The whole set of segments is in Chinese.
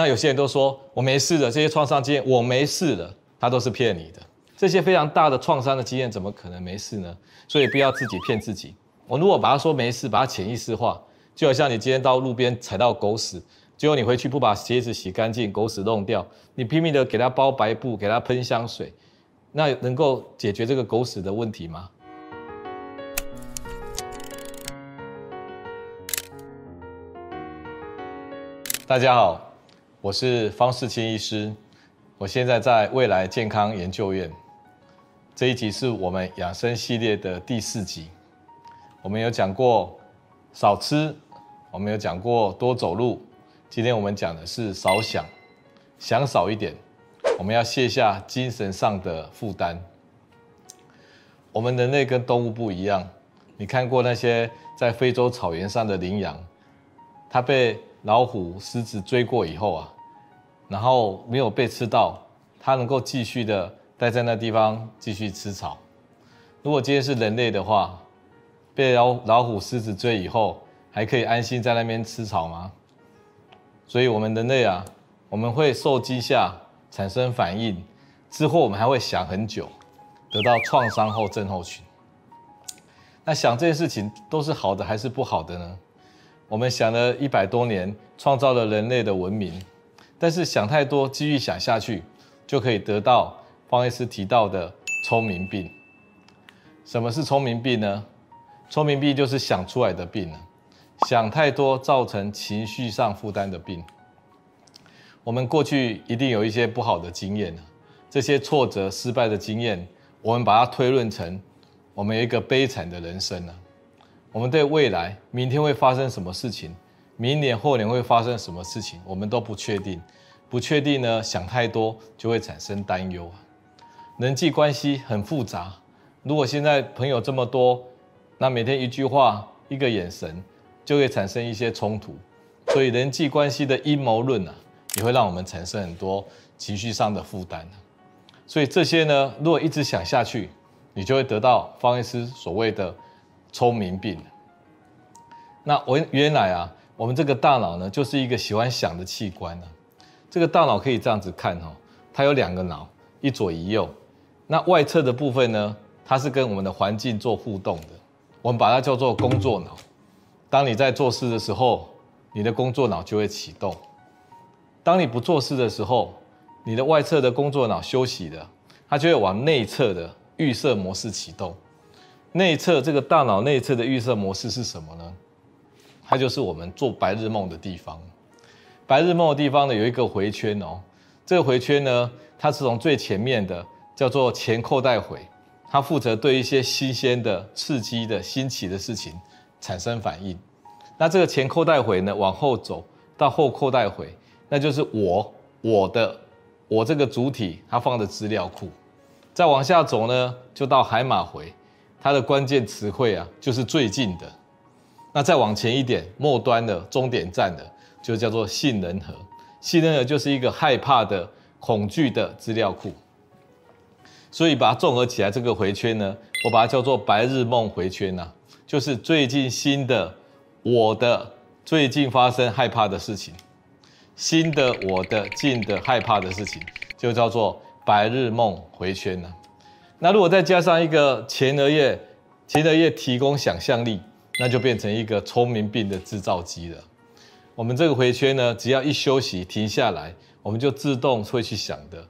那有些人都说我没事的，这些创伤经验我没事的，他都是骗你的。这些非常大的创伤的经验怎么可能没事呢？所以不要自己骗自己。我如果把它说没事，把它潜意识化，就好像你今天到路边踩到狗屎，结果你回去不把鞋子洗干净，狗屎弄掉，你拼命的给它包白布，给它喷香水，那能够解决这个狗屎的问题吗？大家好，我是方世清医师，我现在在未来健康研究院。这一集是我们养生系列的第四集。我们有讲过少吃，我们有讲过多走路。今天我们讲的是少想，想少一点。我们要卸下精神上的负担。我们人类跟动物不一样，你看过那些在非洲草原上的羚羊，它被老虎、狮子追过以后啊，然后没有被吃到，它能够继续的待在那地方继续吃草。如果今天是人类的话，被老老虎、狮子追以后，还可以安心在那边吃草吗？所以，我们人类啊，我们会受惊吓，产生反应，之后我们还会想很久，得到创伤后症候群。那想这件事情都是好的还是不好的呢？我们想了一百多年，创造了人类的文明，但是想太多，继续想下去，就可以得到方医师提到的聪明病。什么是聪明病呢？聪明病就是想出来的病，想太多造成情绪上负担的病。我们过去一定有一些不好的经验，这些挫折、失败的经验，我们把它推论成我们有一个悲惨的人生呢。我们对未来明天会发生什么事情，明年后年会发生什么事情，我们都不确定。不确定呢，想太多就会产生担忧。人际关系很复杂，如果现在朋友这么多，那每天一句话、一个眼神，就会产生一些冲突。所以人际关系的阴谋论啊，也会让我们产生很多情绪上的负担。所以这些呢，如果一直想下去，你就会得到方医师所谓的。聪明病。那我原来啊，我们这个大脑呢，就是一个喜欢想的器官呢。这个大脑可以这样子看哈，它有两个脑，一左一右。那外侧的部分呢，它是跟我们的环境做互动的，我们把它叫做工作脑。当你在做事的时候，你的工作脑就会启动；当你不做事的时候，你的外侧的工作脑休息的，它就会往内侧的预设模式启动。内侧这个大脑内侧的预设模式是什么呢？它就是我们做白日梦的地方。白日梦的地方呢，有一个回圈哦。这个回圈呢，它是从最前面的叫做前扣带回，它负责对一些新鲜的、刺激的、新奇的事情产生反应。那这个前扣带回呢，往后走到后扣带回，那就是我我的我这个主体它放的资料库。再往下走呢，就到海马回。它的关键词汇啊，就是最近的。那再往前一点，末端的终点站的，就叫做杏仁核。杏仁核就是一个害怕的、恐惧的资料库。所以把它综合起来，这个回圈呢，我把它叫做白日梦回圈呐、啊，就是最近新的我的最近发生害怕的事情，新的我的近的害怕的事情，就叫做白日梦回圈呐、啊。那如果再加上一个前额叶，前额叶提供想象力，那就变成一个聪明病的制造机了。我们这个回圈呢，只要一休息停下来，我们就自动会去想的。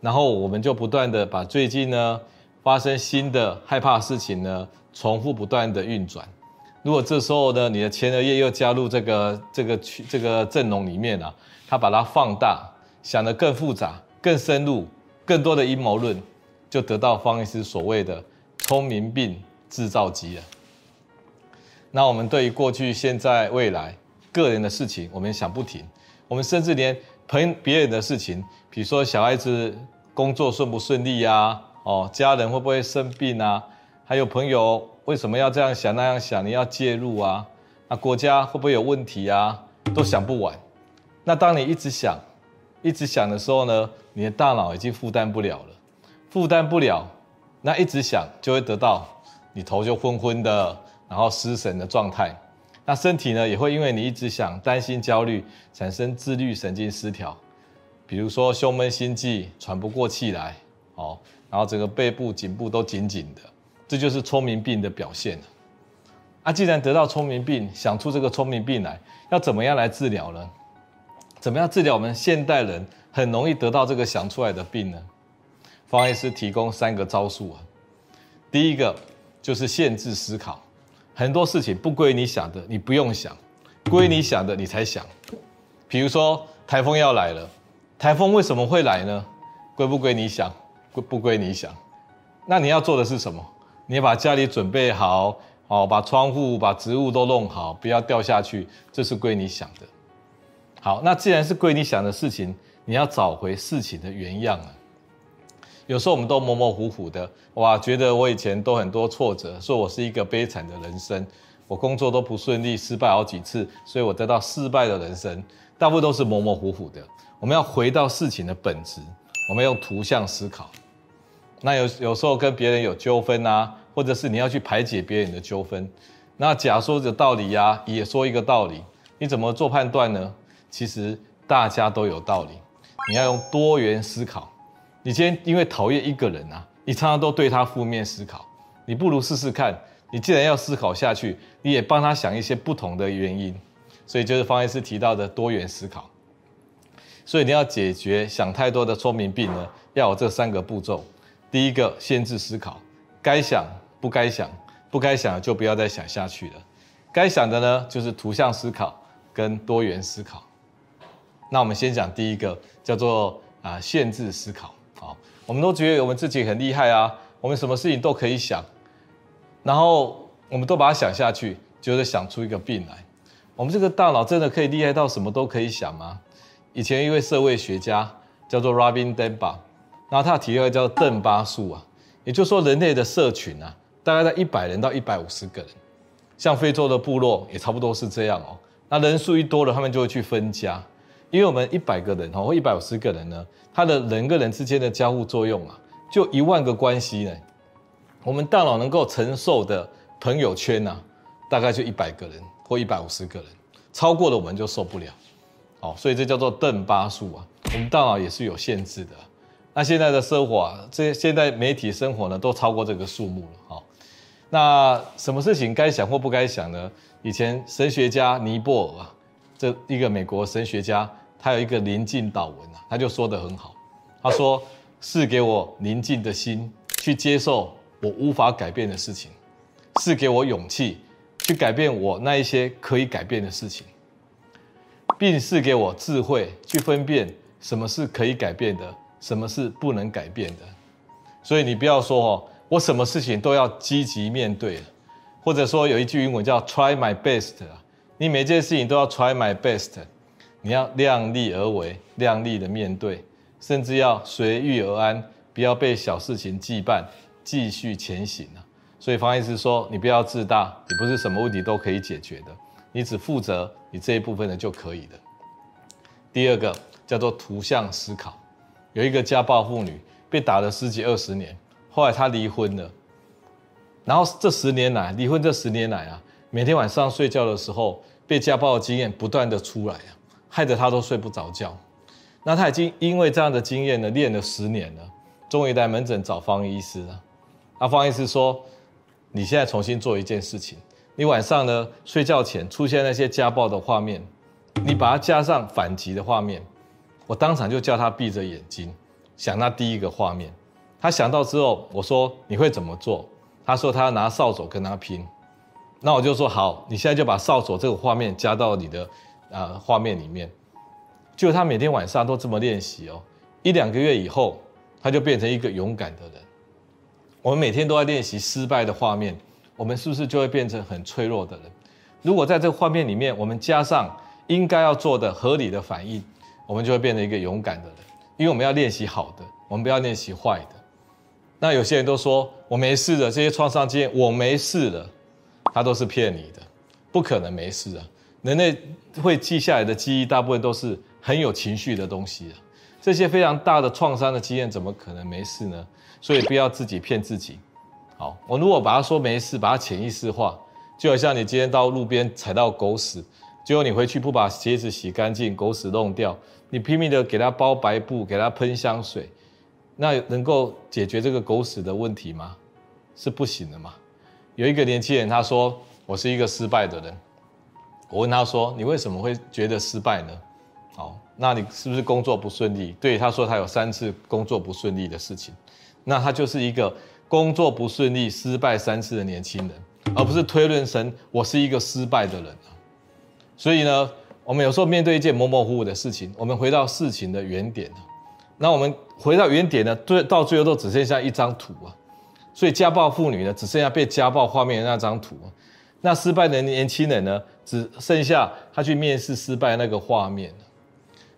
然后我们就不断的把最近呢发生新的害怕事情呢，重复不断的运转。如果这时候呢，你的前额叶又加入这个这个区这个阵容里面啊，它把它放大，想得更复杂、更深入、更多的阴谋论。就得到方医师所谓的聪明病制造机了。那我们对于过去、现在、未来个人的事情，我们想不停。我们甚至连朋别人的事情，比如说小孩子工作顺不顺利呀，哦，家人会不会生病啊？还有朋友为什么要这样想那样想？你要介入啊？那国家会不会有问题啊？都想不完。那当你一直想、一直想的时候呢，你的大脑已经负担不了了。负担不了，那一直想就会得到你头就昏昏的，然后失神的状态。那身体呢，也会因为你一直想、担心、焦虑，产生自律神经失调，比如说胸闷、心悸、喘不过气来，哦，然后整个背部、颈部都紧紧的，这就是聪明病的表现。啊，既然得到聪明病，想出这个聪明病来，要怎么样来治疗呢？怎么样治疗我们现代人很容易得到这个想出来的病呢？方医师提供三个招数啊。第一个就是限制思考，很多事情不归你想的，你不用想；归你想的，你才想。比如说台风要来了，台风为什么会来呢？归不归你想？归不归你想？那你要做的是什么？你要把家里准备好。哦，把窗户、把植物都弄好，不要掉下去，这是归你想的。好，那既然是归你想的事情，你要找回事情的原样啊。有时候我们都模模糊糊的，哇，觉得我以前都很多挫折，说我是一个悲惨的人生，我工作都不顺利，失败好几次，所以我得到失败的人生，大部分都是模模糊糊的。我们要回到事情的本质，我们用图像思考。那有有时候跟别人有纠纷啊。或者是你要去排解别人的纠纷，那甲说着道理呀，也说一个道理，你怎么做判断呢？其实大家都有道理，你要用多元思考。你今天因为讨厌一个人啊，你常常都对他负面思考，你不如试试看，你既然要思考下去，你也帮他想一些不同的原因。所以就是方医师提到的多元思考。所以你要解决想太多的聪明病呢，要有这三个步骤。第一个，限制思考，该想。不该想，不该想就不要再想下去了。该想的呢，就是图像思考跟多元思考。那我们先讲第一个，叫做啊限制思考。我们都觉得我们自己很厉害啊，我们什么事情都可以想，然后我们都把它想下去，就是想出一个病来。我们这个大脑真的可以厉害到什么都可以想吗？以前一位社会学家叫做 Robin Dunbar，然后他提了叫邓巴数啊，也就是说人类的社群啊。大概在一百人到一百五十个人，像非洲的部落也差不多是这样哦。那人数一多了，他们就会去分家，因为我们一百个人哦，或一百五十个人呢，他的人跟人之间的交互作用啊，就一万个关系呢。我们大脑能够承受的朋友圈啊，大概就一百个人或一百五十个人，超过了我们就受不了。哦，所以这叫做邓巴数啊。我们大脑也是有限制的。那现在的生活啊，这现在媒体生活呢，都超过这个数目了。好。那什么事情该想或不该想呢？以前神学家尼泊尔啊，这一个美国神学家，他有一个宁静祷文啊，他就说得很好。他说：“是给我宁静的心，去接受我无法改变的事情；是给我勇气，去改变我那一些可以改变的事情，并是给我智慧，去分辨什么是可以改变的，什么是不能改变的。”所以你不要说哦。我什么事情都要积极面对，或者说有一句英文叫 “try my best”，你每件事情都要 try my best，你要量力而为，量力的面对，甚至要随遇而安，不要被小事情羁绊，继续前行啊。所以方医师说，你不要自大，你不是什么问题都可以解决的，你只负责你这一部分的就可以了。第二个叫做图像思考，有一个家暴妇女被打了十几二十年。后来她离婚了，然后这十年来，离婚这十年来啊，每天晚上睡觉的时候，被家暴的经验不断的出来啊，害得他都睡不着觉。那他已经因为这样的经验呢，练了十年了，终于来门诊找方医师了。那方医师说：“你现在重新做一件事情，你晚上呢睡觉前出现那些家暴的画面，你把它加上反击的画面。我当场就叫他闭着眼睛，想那第一个画面。”他想到之后，我说你会怎么做？他说他要拿扫帚跟他拼。那我就说好，你现在就把扫帚这个画面加到你的啊画面里面。就他每天晚上都这么练习哦，一两个月以后，他就变成一个勇敢的人。我们每天都在练习失败的画面，我们是不是就会变成很脆弱的人？如果在这个画面里面，我们加上应该要做的合理的反应，我们就会变成一个勇敢的人。因为我们要练习好的，我们不要练习坏的。那有些人都说我没事的，这些创伤经验我没事了，他都是骗你的，不可能没事啊！人类会记下来的记忆，大部分都是很有情绪的东西啊。这些非常大的创伤的经验，怎么可能没事呢？所以不要自己骗自己。好，我如果把它说没事，把它潜意识化，就好像你今天到路边踩到狗屎，结果你回去不把鞋子洗干净，狗屎弄掉，你拼命的给它包白布，给它喷香水，那能够解决这个狗屎的问题吗？是不行的嘛。有一个年轻人他说：“我是一个失败的人。”我问他说：“你为什么会觉得失败呢？”好，那你是不是工作不顺利？对，他说他有三次工作不顺利的事情，那他就是一个工作不顺利、失败三次的年轻人，而不是推论成我是一个失败的人。所以呢，我们有时候面对一件模模糊糊的事情，我们回到事情的原点，那我们回到原点呢，最到最后都只剩下一张图啊。所以家暴妇女呢，只剩下被家暴画面的那张图，那失败的年轻人呢，只剩下他去面试失败那个画面。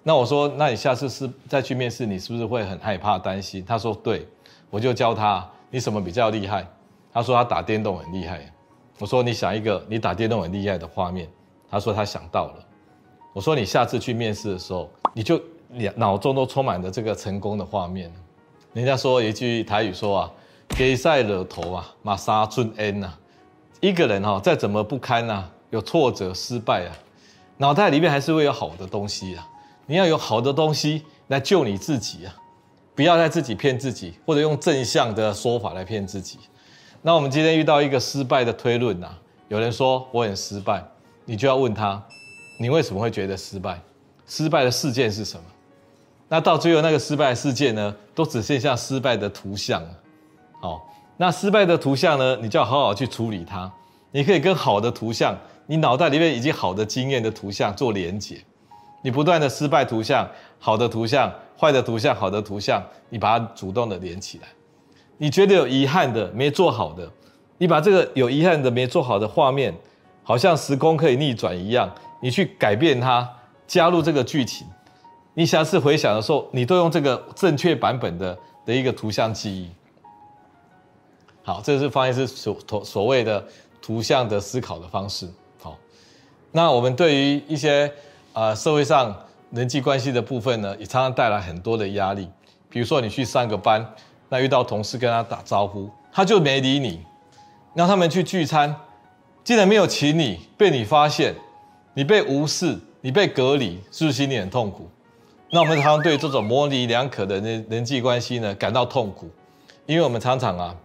那我说，那你下次是再去面试，你是不是会很害怕、担心？他说对，我就教他，你什么比较厉害？他说他打电动很厉害。我说你想一个你打电动很厉害的画面。他说他想到了。我说你下次去面试的时候，你就脑中都充满着这个成功的画面。人家说一句台语说啊，给赛惹头啊，马杀尊恩呐。一个人哈，再怎么不堪呐，有挫折、失败啊，脑袋里面还是会有好的东西啊。你要有好的东西来救你自己啊！不要再自己骗自己，或者用正向的说法来骗自己。那我们今天遇到一个失败的推论呐，有人说我很失败，你就要问他，你为什么会觉得失败？失败的事件是什么？那到最后那个失败事件呢，都只剩下失败的图像了。好，那失败的图像呢，你就要好好去处理它。你可以跟好的图像，你脑袋里面已经好的经验的图像做连结。你不断的失败图像、好的图像、坏的图像、好的图像，你把它主动的连起来。你觉得有遗憾的、没做好的，你把这个有遗憾的、没做好的画面，好像时空可以逆转一样，你去改变它，加入这个剧情。你下次回想的时候，你都用这个正确版本的的一个图像记忆。好，这是方医师所所所谓的图像的思考的方式。那我们对于一些。啊，社会上人际关系的部分呢，也常常带来很多的压力。比如说，你去上个班，那遇到同事跟他打招呼，他就没理你。让他们去聚餐，竟然没有请你，被你发现，你被无视，你被隔离，是不是心里很痛苦？那我们常常对这种模棱两可的人人际关系呢，感到痛苦，因为我们常常啊，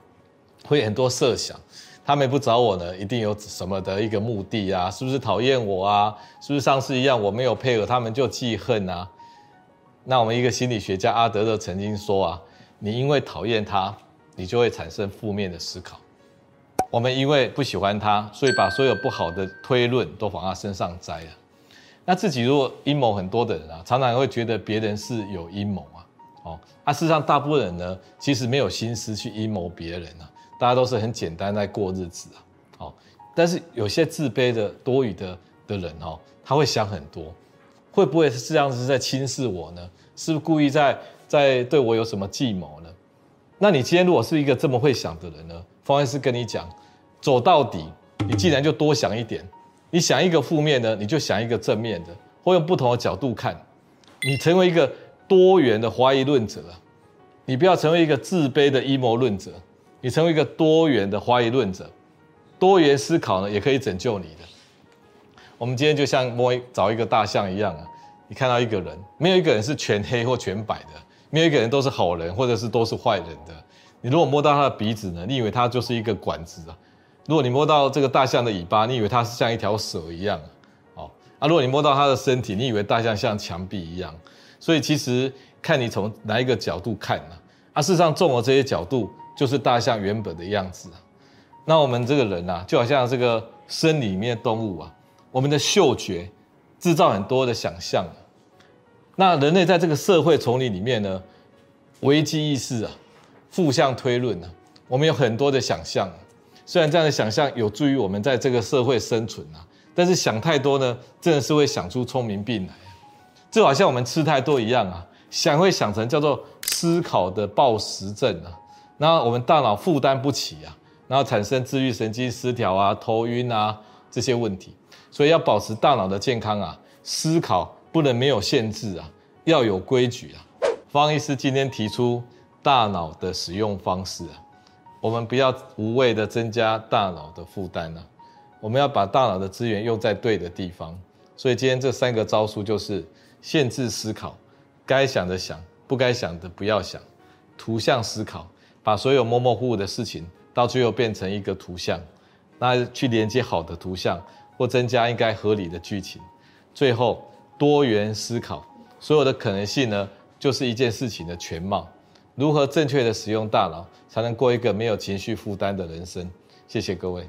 会很多设想。他们不找我呢，一定有什么的一个目的啊？是不是讨厌我啊？是不是上次一样我没有配合他们就记恨啊？那我们一个心理学家阿德勒曾经说啊，你因为讨厌他，你就会产生负面的思考。我们因为不喜欢他，所以把所有不好的推论都往他身上栽了。那自己如果阴谋很多的人啊，常常会觉得别人是有阴谋啊。哦，啊，事实上大部分人呢，其实没有心思去阴谋别人啊。大家都是很简单在过日子啊，好，但是有些自卑的多余的的人哦，他会想很多，会不会是这样子在轻视我呢？是不是故意在在对我有什么计谋呢？那你今天如果是一个这么会想的人呢？方医师跟你讲，走到底，你既然就多想一点，你想一个负面的，你就想一个正面的，或用不同的角度看，你成为一个多元的怀疑论者，你不要成为一个自卑的阴谋论者。你成为一个多元的怀疑论者，多元思考呢，也可以拯救你的。我们今天就像摸找一个大象一样啊，你看到一个人，没有一个人是全黑或全白的，没有一个人都是好人或者是都是坏人的。你如果摸到他的鼻子呢，你以为他就是一个管子啊；如果你摸到这个大象的尾巴，你以为它是像一条蛇一样啊。哦，啊，如果你摸到他的身体，你以为大象像墙壁一样。所以其实看你从哪一个角度看呢？啊，事实上，综合这些角度。就是大象原本的样子啊，那我们这个人啊，就好像这个森里面的动物啊，我们的嗅觉制造很多的想象。那人类在这个社会丛林里面呢，危机意识啊，负向推论啊，我们有很多的想象。虽然这样的想象有助于我们在这个社会生存啊，但是想太多呢，真的是会想出聪明病来。就好像我们吃太多一样啊，想会想成叫做思考的暴食症啊。那我们大脑负担不起啊，然后产生自律神经失调啊、头晕啊这些问题，所以要保持大脑的健康啊，思考不能没有限制啊，要有规矩啊。方医师今天提出大脑的使用方式啊，我们不要无谓的增加大脑的负担啊。我们要把大脑的资源用在对的地方。所以今天这三个招数就是限制思考，该想的想，不该想的不要想。图像思考，把所有模模糊糊的事情到最后变成一个图像，那去连接好的图像或增加应该合理的剧情。最后多元思考，所有的可能性呢，就是一件事情的全貌。如何正确的使用大脑，才能过一个没有情绪负担的人生？谢谢各位。